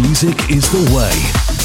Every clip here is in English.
Music is the way.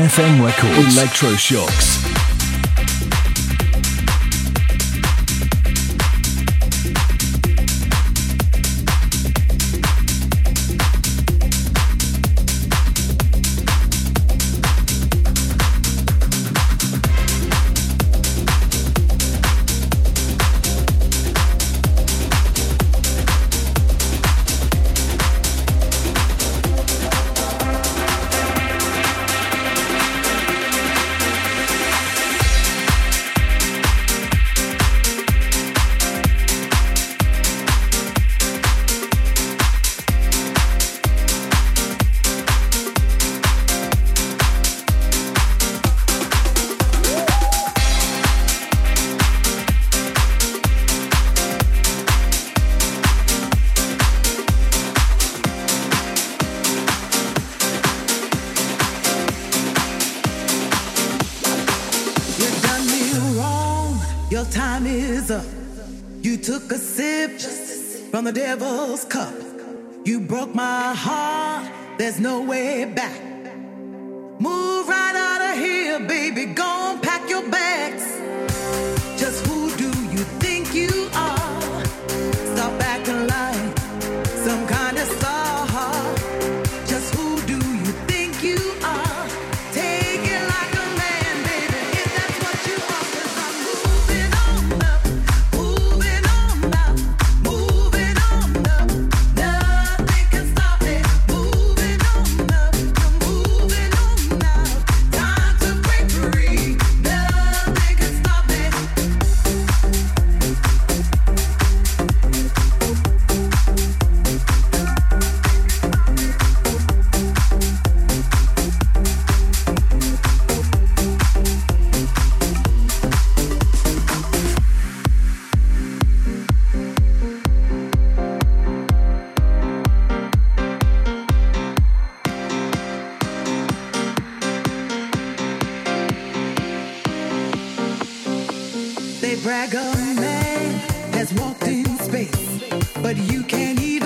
NFM Records. Electroshocks. Baby, go has walked in space, but you can't even.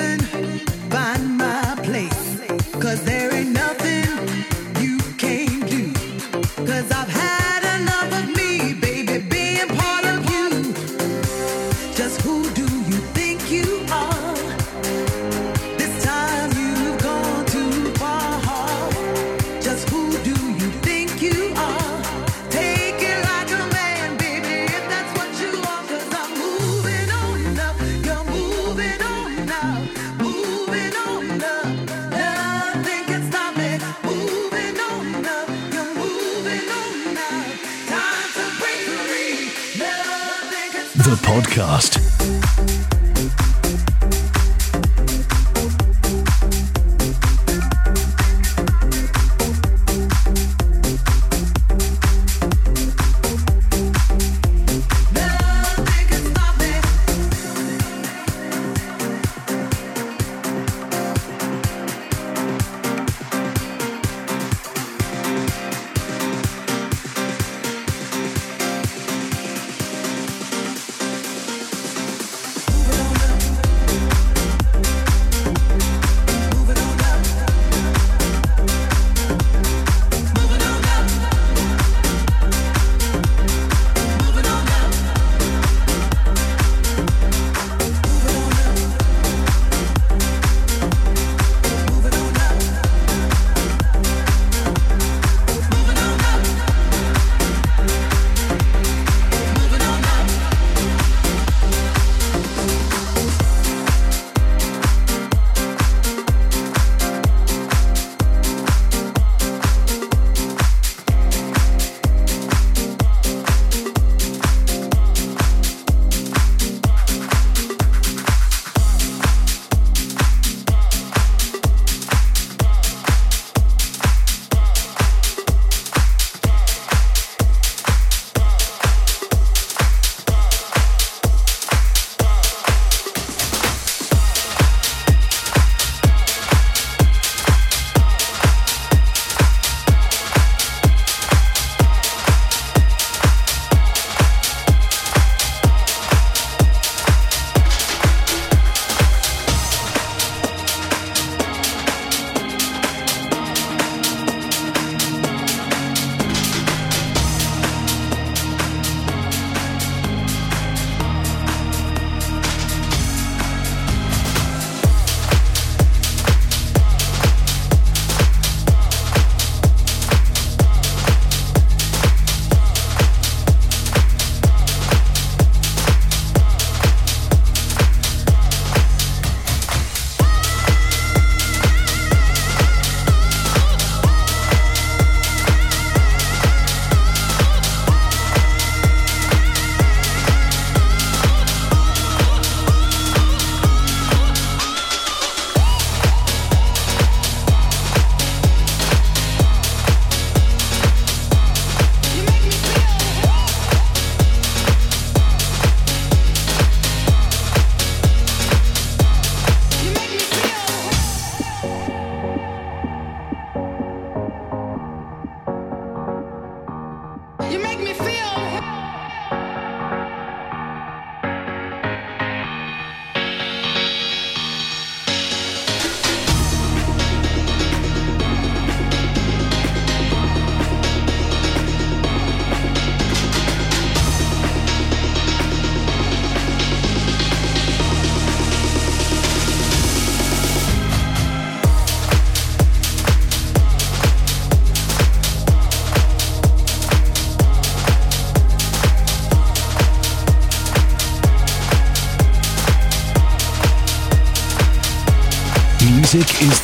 podcast.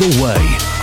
the way.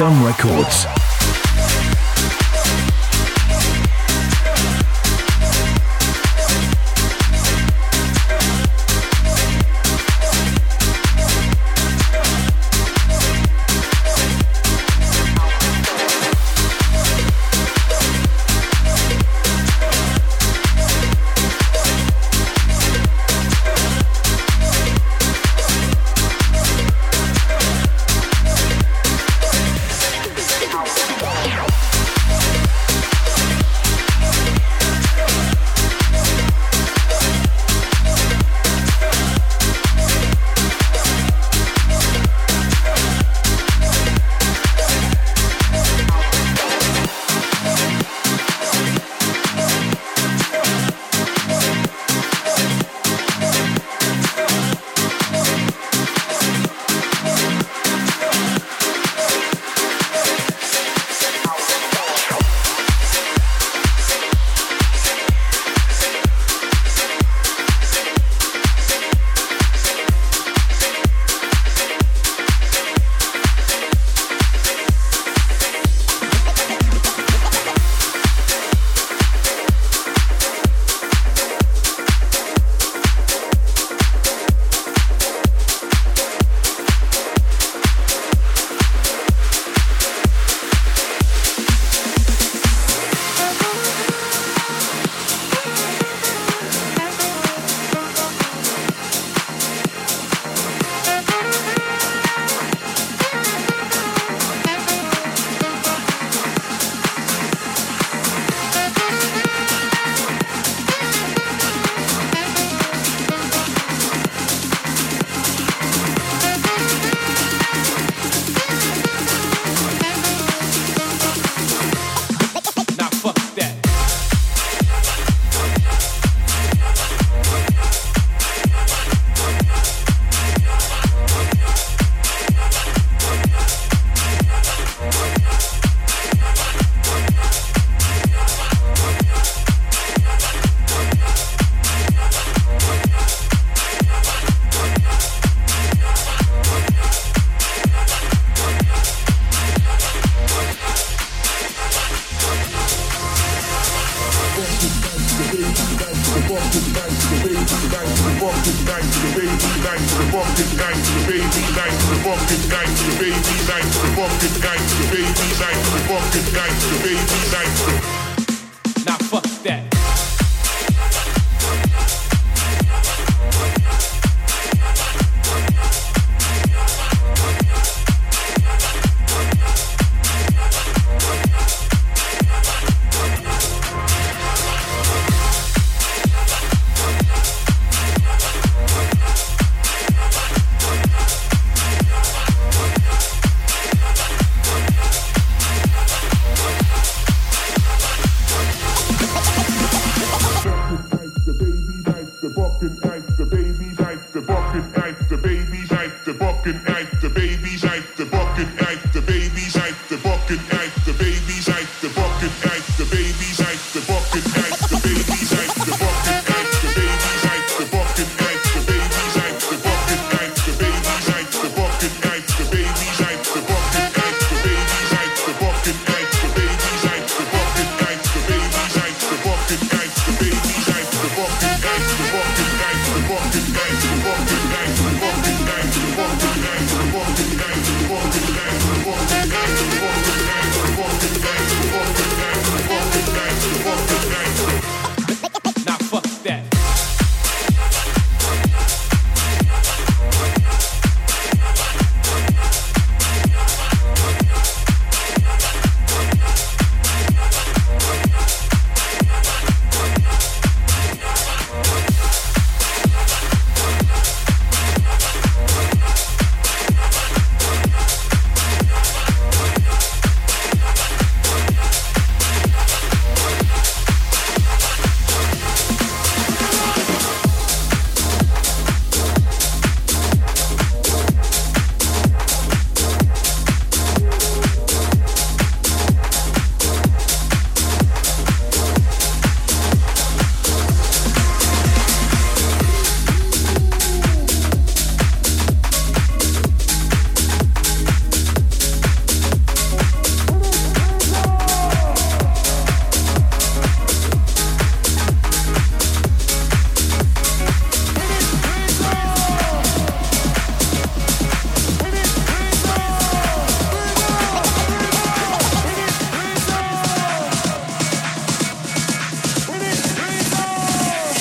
FM Records. the bucket, I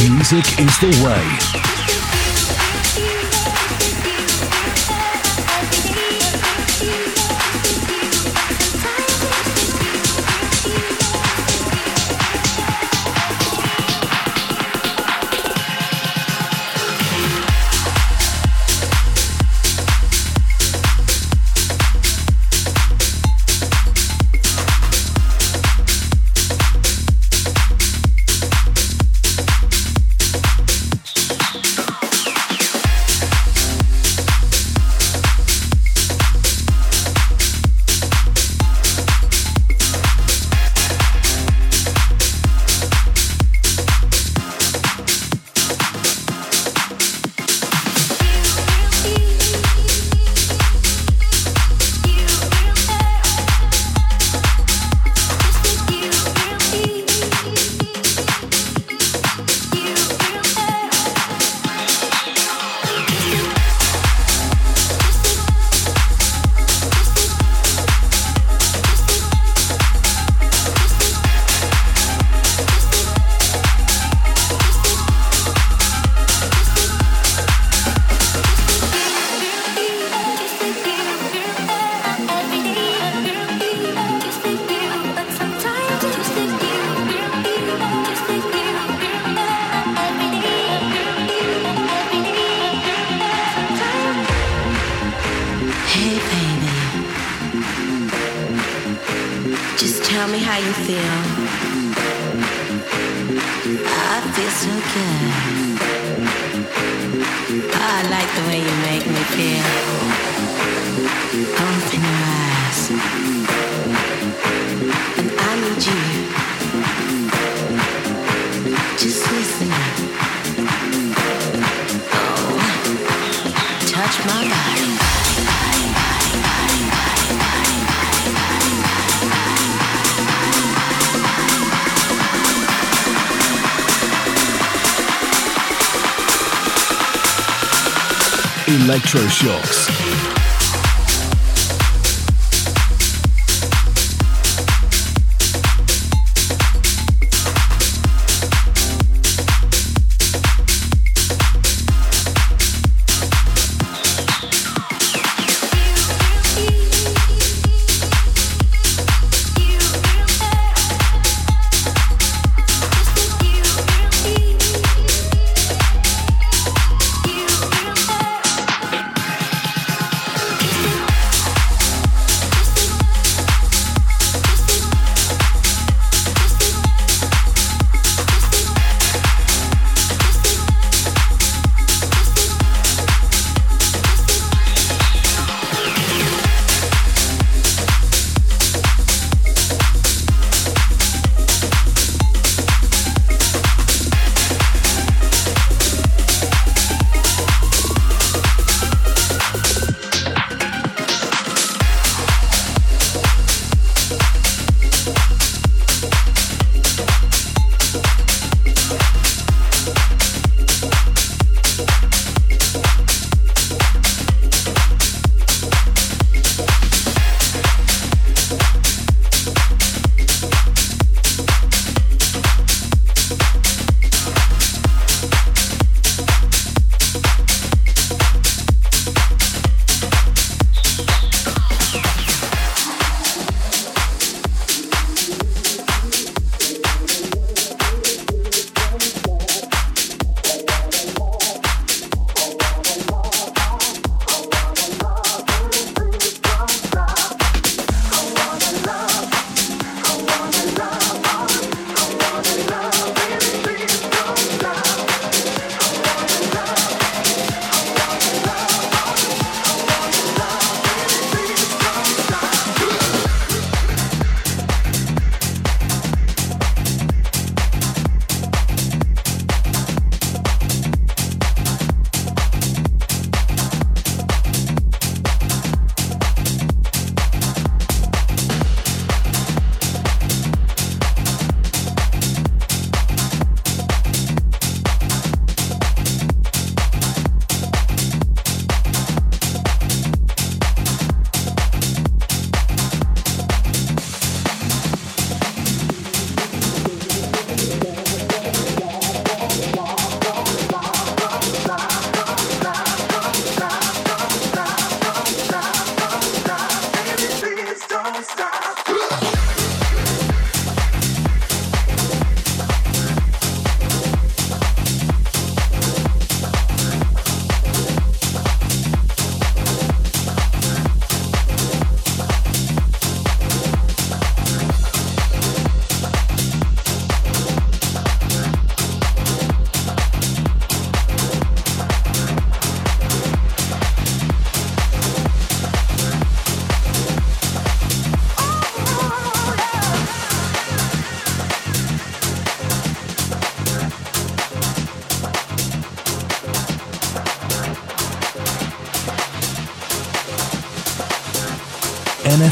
Music is the way. Like the way you make me feel. Open your eyes. And I need you. Just listen. Oh, touch my body. Electroshocks.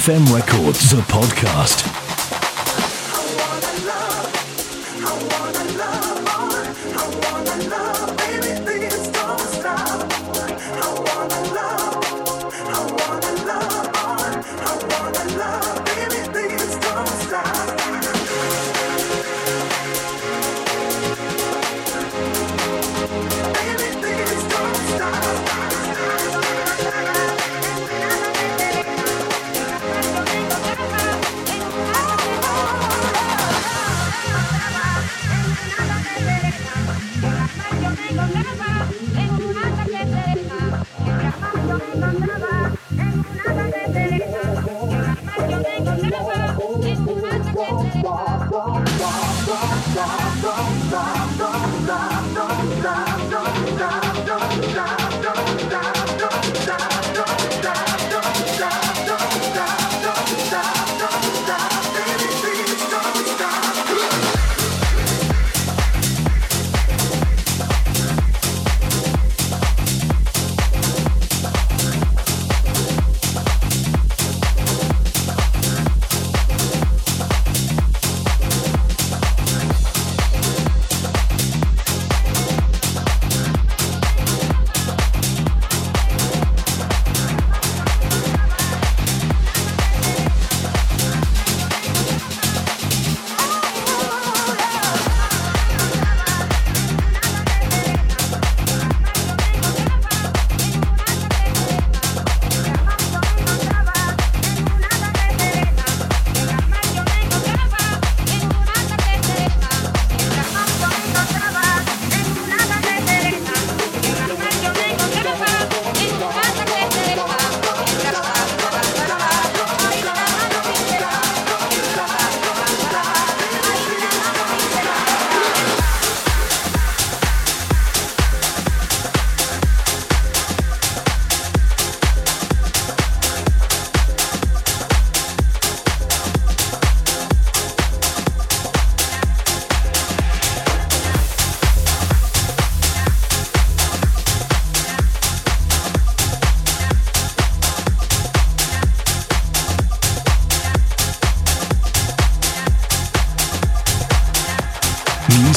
NFM Records, the podcast.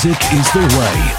Music is the way.